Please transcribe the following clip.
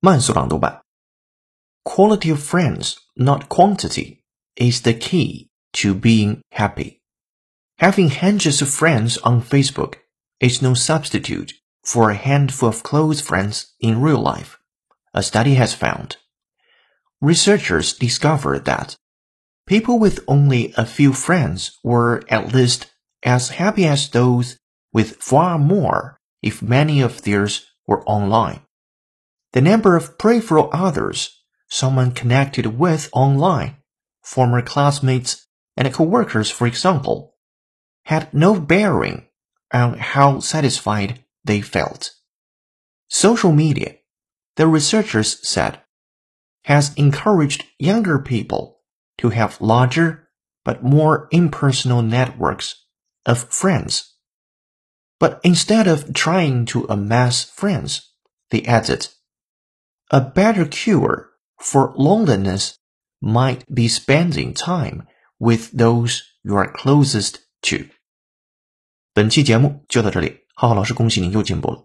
慢速朗读版。Quality of friends, not quantity, is the key to being happy. Having hundreds of friends on Facebook is no substitute for a handful of close friends in real life, a study has found. Researchers discovered that people with only a few friends were at least as happy as those with far more if many of theirs were online. The number of peripheral others someone connected with online, former classmates and coworkers for example, had no bearing on how satisfied they felt. Social media, the researchers said, has encouraged younger people to have larger but more impersonal networks of friends. But instead of trying to amass friends, they added, a better cure for loneliness might be spending time with those you are closest to. 本期节目就到这里，浩浩老师恭喜你又进步了。